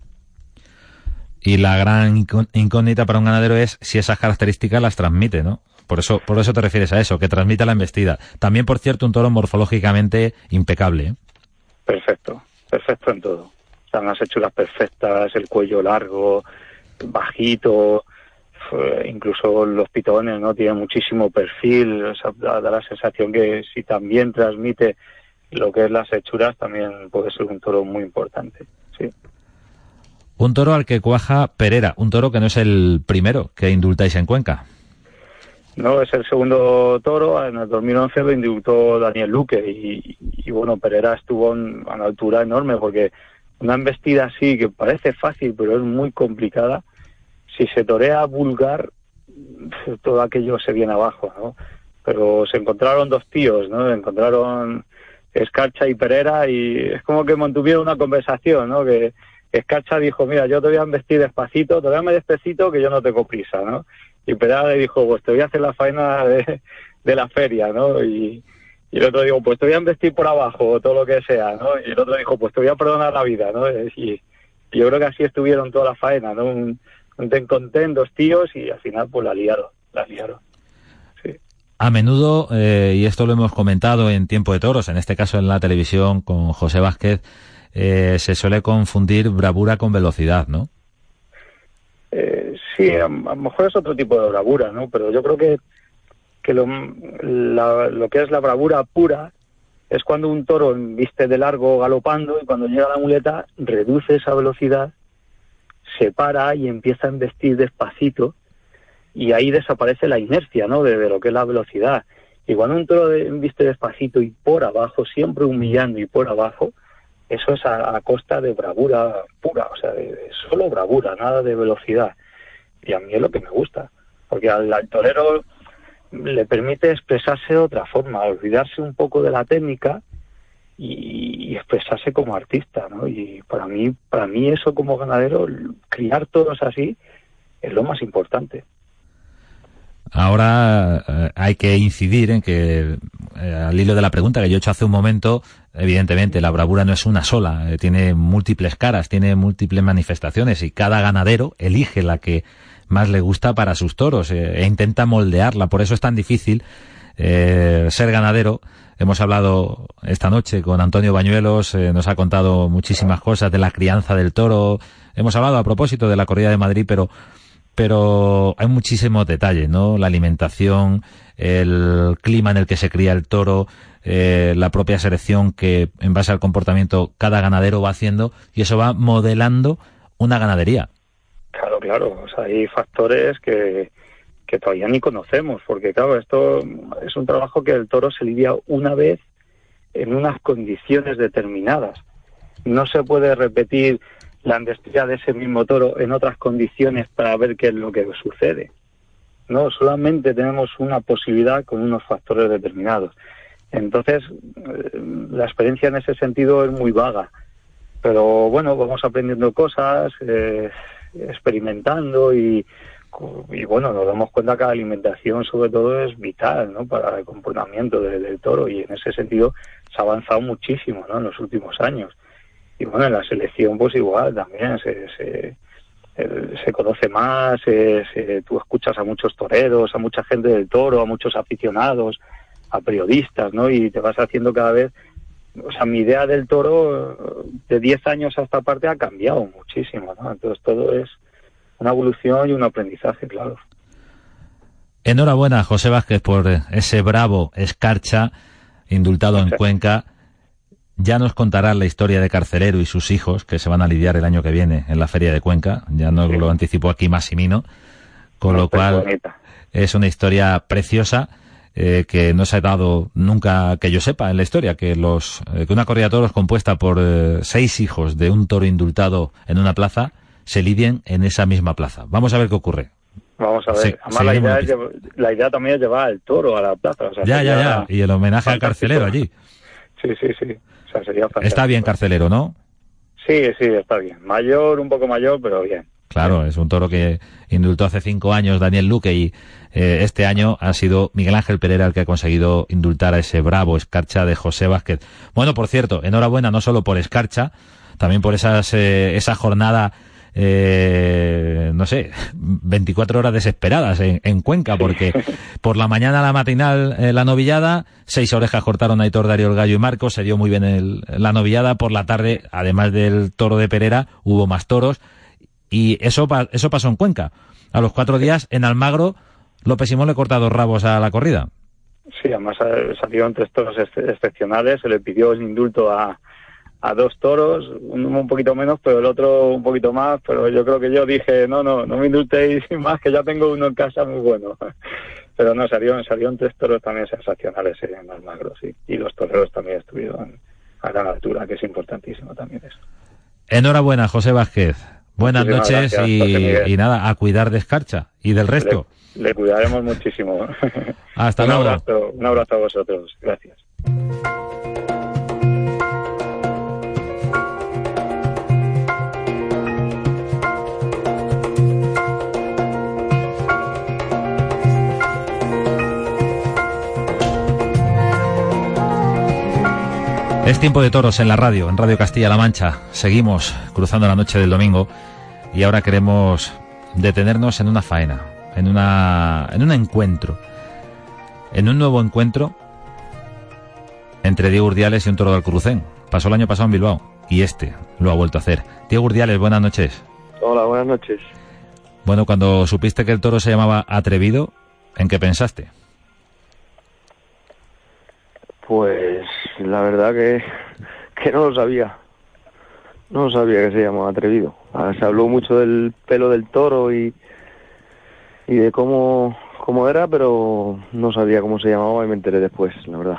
Y la gran incó- incógnita para un ganadero es si esas características las transmite, ¿no? Por eso, por eso te refieres a eso, que transmite la embestida. También, por cierto, un toro morfológicamente impecable. ¿eh? Perfecto, perfecto en todo. Sea, unas hechuras perfectas, el cuello largo, bajito, fue- incluso los pitones, ¿no? Tienen muchísimo perfil, o sea, da, da la sensación que si también transmite lo que es las hechuras también puede ser un toro muy importante. Sí. Un toro al que cuaja Perera, un toro que no es el primero que indultáis en Cuenca. No, es el segundo toro. En el 2011 lo indultó Daniel Luque y, y bueno, Pereira estuvo en- a una altura enorme porque una embestida así que parece fácil pero es muy complicada. Si se torea vulgar, todo aquello se viene abajo, ¿no? Pero se encontraron dos tíos, ¿no? Encontraron Escarcha y Pereira y es como que mantuvieron una conversación, ¿no? Que Escarcha dijo, mira, yo te voy a embestir despacito, te voy a despacito que yo no tengo prisa, ¿no? Y Pereira le dijo, pues te voy a hacer la faena de, de la feria, ¿no? Y, y el otro dijo, pues te voy a embestir por abajo o todo lo que sea, ¿no? Y el otro dijo, pues te voy a perdonar la vida, ¿no? Y, y yo creo que así estuvieron toda la faena, ¿no? Un, un ten con ten, dos tíos y al final pues la liaron, la liaron. A menudo, eh, y esto lo hemos comentado en Tiempo de Toros, en este caso en la televisión con José Vázquez, eh, se suele confundir bravura con velocidad, ¿no? Eh, sí, a, a lo mejor es otro tipo de bravura, ¿no? Pero yo creo que, que lo, la- lo que es la bravura pura es cuando un toro viste de largo galopando y cuando llega la muleta reduce esa velocidad, se para y empieza a embestir despacito y ahí desaparece la inercia, ¿no? De, lo que es la velocidad. Y cuando un toro de- viste despacito y por abajo, siempre humillando y por abajo, eso es a, a costa de bravura pura, o sea, de solo bravura, nada de velocidad. Y a mí es lo que me gusta, porque al, al torero le permite expresarse de otra forma, olvidarse un poco de la técnica y, expresarse como artista, ¿no? Y para mí, para mí eso como ganadero, criar toros así es lo más importante. Ahora eh, hay que incidir en que, eh, al hilo de la pregunta que yo he hecho hace un momento, evidentemente la bravura no es una sola, eh, tiene múltiples caras, tiene múltiples manifestaciones y cada ganadero elige la que más le gusta para sus toros eh, e intenta moldearla. Por eso es tan difícil eh, ser ganadero. Hemos hablado esta noche con Antonio Bañuelos, eh, nos ha contado muchísimas cosas de la crianza del toro. Hemos hablado a propósito de la corrida de Madrid, pero pero hay muchísimos detalles, ¿no? La alimentación, el clima en el que se cría el toro, eh, la propia selección que en base al comportamiento cada ganadero va haciendo y eso va modelando una ganadería. Claro, claro. O sea, hay factores que, que todavía ni conocemos, porque claro, esto es un trabajo que el toro se lidia una vez en unas condiciones determinadas. No se puede repetir la embestida de ese mismo toro en otras condiciones para ver qué es lo que sucede. No, solamente tenemos una posibilidad con unos factores determinados. Entonces, eh, la experiencia en ese sentido es muy vaga. Pero bueno, vamos aprendiendo cosas, eh, experimentando y, y bueno, nos damos cuenta que la alimentación sobre todo es vital ¿no? para el comportamiento de- del toro y en ese sentido se ha avanzado muchísimo ¿no? en los últimos años. Y bueno, en la selección pues igual también se, se conoce más, se- se- tú escuchas a muchos toreros, a mucha gente del toro, a muchos aficionados, a periodistas, ¿no? Y te vas haciendo cada vez, o sea, mi idea del toro de 10 años a esta parte ha cambiado muchísimo, ¿no? Entonces todo es una evolución y un aprendizaje, claro. Enhorabuena, José Vázquez, por ese bravo escarcha indultado en Cuenca. Ya nos contará la historia de Carcelero y sus hijos, que se van a lidiar el año que viene en la Feria de Cuenca. Ya nos lo anticipó aquí Massimino. Con lo cual, bonita. es una historia preciosa eh, que no se ha dado nunca que yo sepa en la historia que los eh, que una corrida de toros compuesta por eh, seis hijos de un toro indultado en una plaza se lidien en esa misma plaza. Vamos a ver qué ocurre. Vamos a ver. Además, la idea, es la idea también es llevar al toro a la plaza. O sea, Ya, ya, ya. Y el homenaje al carcelero allí. Sí, sí, sí. O sea, sería. Está bien carcelero, ¿no? Sí, sí, está bien. Mayor, un poco mayor, pero bien. Claro, es un toro que indultó hace cinco años Daniel Luque y eh, este año ha sido Miguel Ángel Pereira el que ha conseguido indultar a ese bravo escarcha de José Vázquez. Bueno, por cierto, enhorabuena no solo por escarcha, también por esas, eh, esa jornada, eh, no sé, 24 horas desesperadas en, en Cuenca, porque por la mañana la matinal, la novillada, seis orejas cortaron a Hitor Darío el Gallo y Marcos, se dio muy bien el- la novillada, por la tarde, además del toro de Pereira, hubo más toros, y eso, eso pasó en Cuenca. A los cuatro días, en Almagro, López Simón le corta dos rabos a la corrida. Sí, además eh, salieron tres toros ex- excepcionales, se le pidió el indulto a, a dos toros, uno un poquito menos, pero el otro un poquito más, pero yo creo que yo dije, no, no, no me indultéis más, que ya tengo uno en casa muy bueno. Pero no, salieron, salieron tres toros también sensacionales eh, en Almagro, sí. Y los toreros también estuvieron a gran altura, que es importantísimo también eso. Enhorabuena, José Vázquez. Buenas Muchísimas noches gracias, y, nada, a cuidar de Escarcha y del resto. Le, le cuidaremos muchísimo. Hasta un luego. Abrazo, un abrazo a vosotros. Gracias. Es tiempo de toros en la radio, en Radio Castilla-La Mancha. Seguimos cruzando la noche del domingo y ahora queremos detenernos en una faena, en, una, en un encuentro, en un nuevo encuentro entre Diego Urdiales y un toro de Alcurucén. Pasó el año pasado en Bilbao y este lo ha vuelto a hacer. Diego Urdiales, buenas noches. Hola, buenas noches. Bueno, cuando supiste que el toro se llamaba Atrevido, ¿en qué pensaste? Pues la verdad que, que no lo sabía. No sabía que se llamaba atrevido. Ah, Se habló mucho del pelo del toro y, y de cómo, cómo era, pero no sabía cómo se llamaba y me enteré después, la verdad.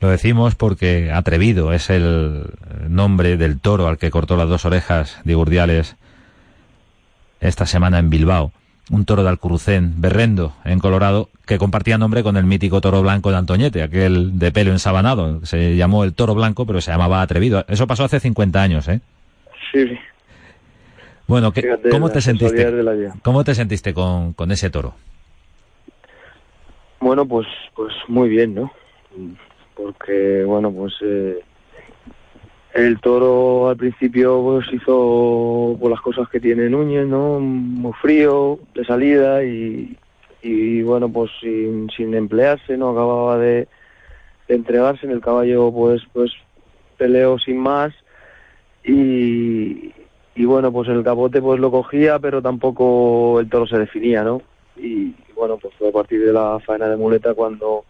Lo decimos porque Atrevido es el nombre del toro al que cortó las dos orejas de Urdiales esta semana en Bilbao. Un toro de Alcurucén, berrendo, en Colorado, que compartía nombre con el mítico toro blanco de Antoñete, aquel de pelo ensabanado. Se llamó el toro blanco, pero se llamaba Atrevido. Eso pasó hace 50 años, ¿eh? Sí. Bueno, ¿qué- Fíjate, ¿cómo te sentiste? ¿Cómo te sentiste con, con ese toro? Bueno, pues, pues muy bien, ¿no? Porque, bueno, pues eh, el toro al principio pues hizo pues, las cosas que tiene Núñez, ¿no? Muy frío, de salida y, y bueno, pues sin, sin emplearse, ¿no? Acababa de, entregarse en el caballo, pues, pues peleó sin más y, y bueno, pues el capote pues lo cogía, pero tampoco el toro se definía, ¿no? Y, bueno, pues fue a partir de la faena de muleta cuando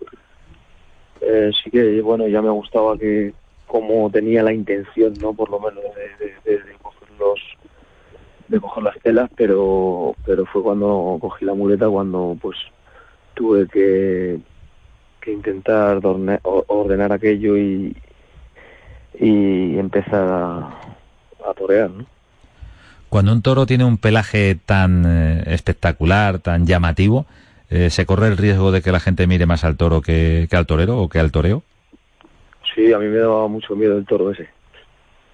eh, sí que, bueno, ya me gustaba que como tenía la intención, ¿no? Por lo menos de, coger los de coger las telas, pero pero fue cuando cogí la muleta cuando pues tuve que que intentar ordenar aquello y y empezar a, a torear, ¿no? Cuando un toro tiene un pelaje tan eh, espectacular, tan llamativo, eh, ¿se corre el riesgo de que la gente mire más al toro que, que al torero o que al toreo? Sí, a mí me daba mucho miedo el toro ese.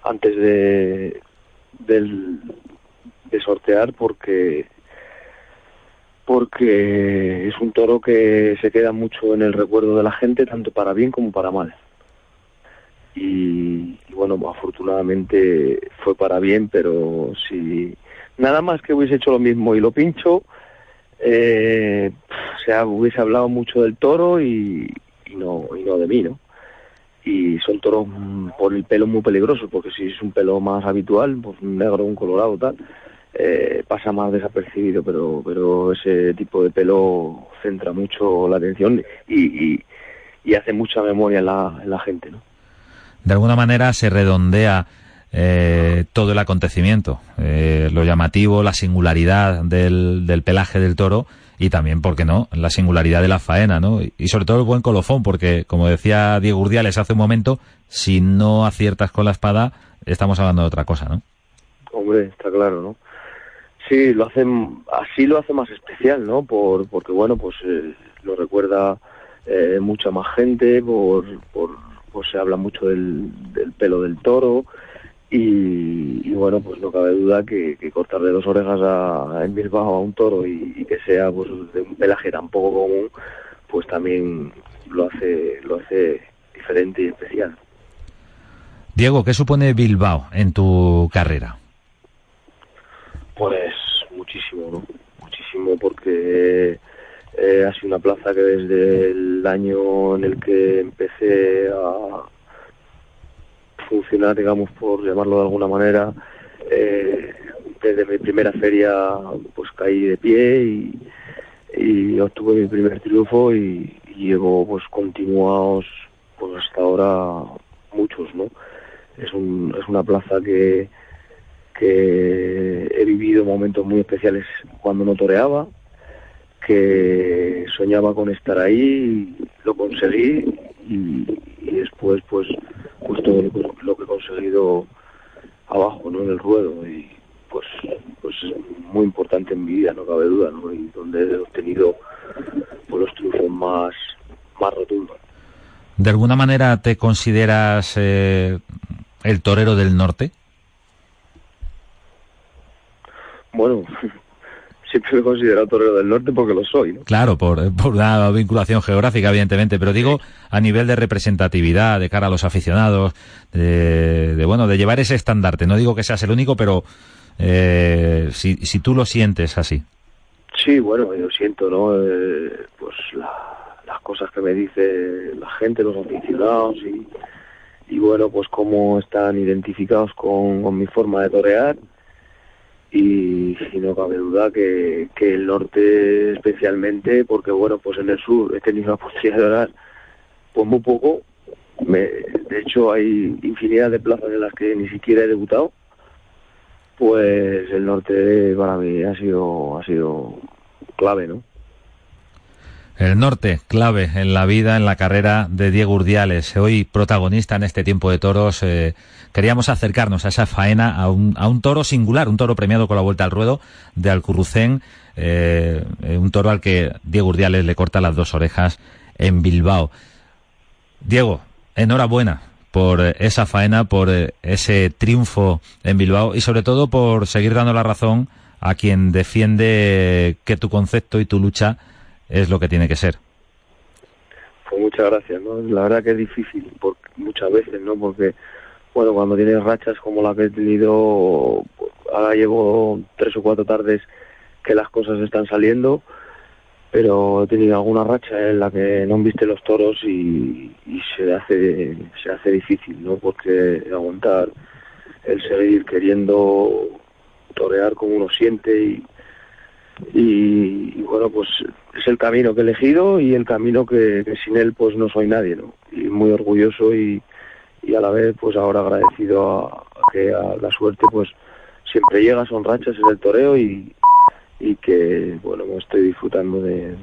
Antes de, del, de sortear porque porque es un toro que se queda mucho en el recuerdo de la gente, tanto para bien como para mal. Y, y bueno, afortunadamente fue para bien, pero si nada más que hubiese hecho lo mismo y lo pincho, eh, o sea, hubiese hablado mucho del toro y, y no y no de mí, ¿no? Y son toros por el pelo muy peligrosos, porque si es un pelo más habitual, pues un negro, un colorado, tal, eh, pasa más desapercibido, pero pero ese tipo de pelo centra mucho la atención y, y, y hace mucha memoria en la, en la gente, ¿no? De alguna manera se redondea eh, todo el acontecimiento, eh, lo llamativo, la singularidad del, del pelaje del toro y también, ¿por qué no?, la singularidad de la faena, ¿no? Y, sobre todo el buen colofón, porque, como decía Diego Urdiales hace un momento, si no aciertas con la espada, estamos hablando de otra cosa, ¿no? Hombre, está claro, ¿no? Sí, lo hacen, así lo hace más especial, ¿no? Por, porque, bueno, pues eh, lo recuerda eh, mucha más gente, por, por, pues se habla mucho del, del pelo del toro y, y, bueno, pues no cabe duda que, que cortarle dos orejas a, en Bilbao a un toro y, y que sea pues de un pelaje tan poco común, pues también lo hace, lo hace diferente y especial. Diego, ¿qué supone Bilbao en tu carrera? Pues muchísimo, ¿no? Muchísimo porque eh, ha sido una plaza que desde el año en el que empecé a funcionar, digamos, por llamarlo de alguna manera, eh, desde mi primera feria pues caí de pie y, obtuve mi primer triunfo y, y llevo pues continuados pues hasta ahora muchos, ¿no? Es, un, es una plaza que, que he vivido momentos muy especiales cuando no toreaba, que soñaba con estar ahí, lo conseguí y, y después pues pues todo lo, que- lo que he conseguido abajo, ¿no? En el ruedo y pues pues es muy importante en mi vida, no cabe duda, ¿no? Y donde he obtenido pues, los triunfos más más rotundos. ¿De alguna manera te consideras eh, el torero del norte? Bueno, siempre me he considerado torero del norte porque lo soy, ¿no? Claro, por, por una vinculación geográfica, evidentemente, pero digo a nivel de representatividad, de cara a los aficionados, de, de, bueno, de llevar ese estandarte. No digo que seas el único, pero eh, si, si tú lo sientes así. Sí, bueno, yo siento, ¿no? Eh, pues la- las cosas que me dice la gente, los aficionados y, y bueno, pues cómo están identificados con, con mi forma de torear y, y no cabe duda que, que el norte especialmente, porque bueno, pues en el sur he tenido la oportunidad de orar pues muy poco, me, de hecho hay infinidad de plazas en las que ni siquiera he debutado pues el norte para mí ha sido ha sido clave, ¿no? El norte, clave en la vida, en la carrera de Diego Urdiales, hoy protagonista en este tiempo de toros. eh, queríamos acercarnos a esa faena, a un, a un toro singular, un toro premiado con la vuelta al ruedo de Alcurrucén, eh, eh, un toro al que Diego Urdiales le corta las dos orejas en Bilbao. Diego, enhorabuena por esa faena, por ese triunfo en Bilbao y sobre todo por seguir dando la razón a quien defiende que tu concepto y tu lucha es lo que tiene que ser. Pues muchas gracias, ¿no? La verdad que es difícil por, muchas veces, ¿no? Porque, bueno, cuando tienes rachas como la que he tenido, ahora llevo tres o cuatro tardes que las cosas están saliendo, pero he tenido alguna racha en la que no viste los toros y, y se hace se hace difícil, ¿no? Porque aguantar el seguir queriendo torear como uno siente y, y, bueno pues es el camino que he elegido y el camino que, sin él pues no soy nadie no y muy orgulloso y, y a la vez pues ahora agradecido a, a que a la suerte pues siempre llega son rachas en el toreo y, y que bueno me estoy disfrutando de,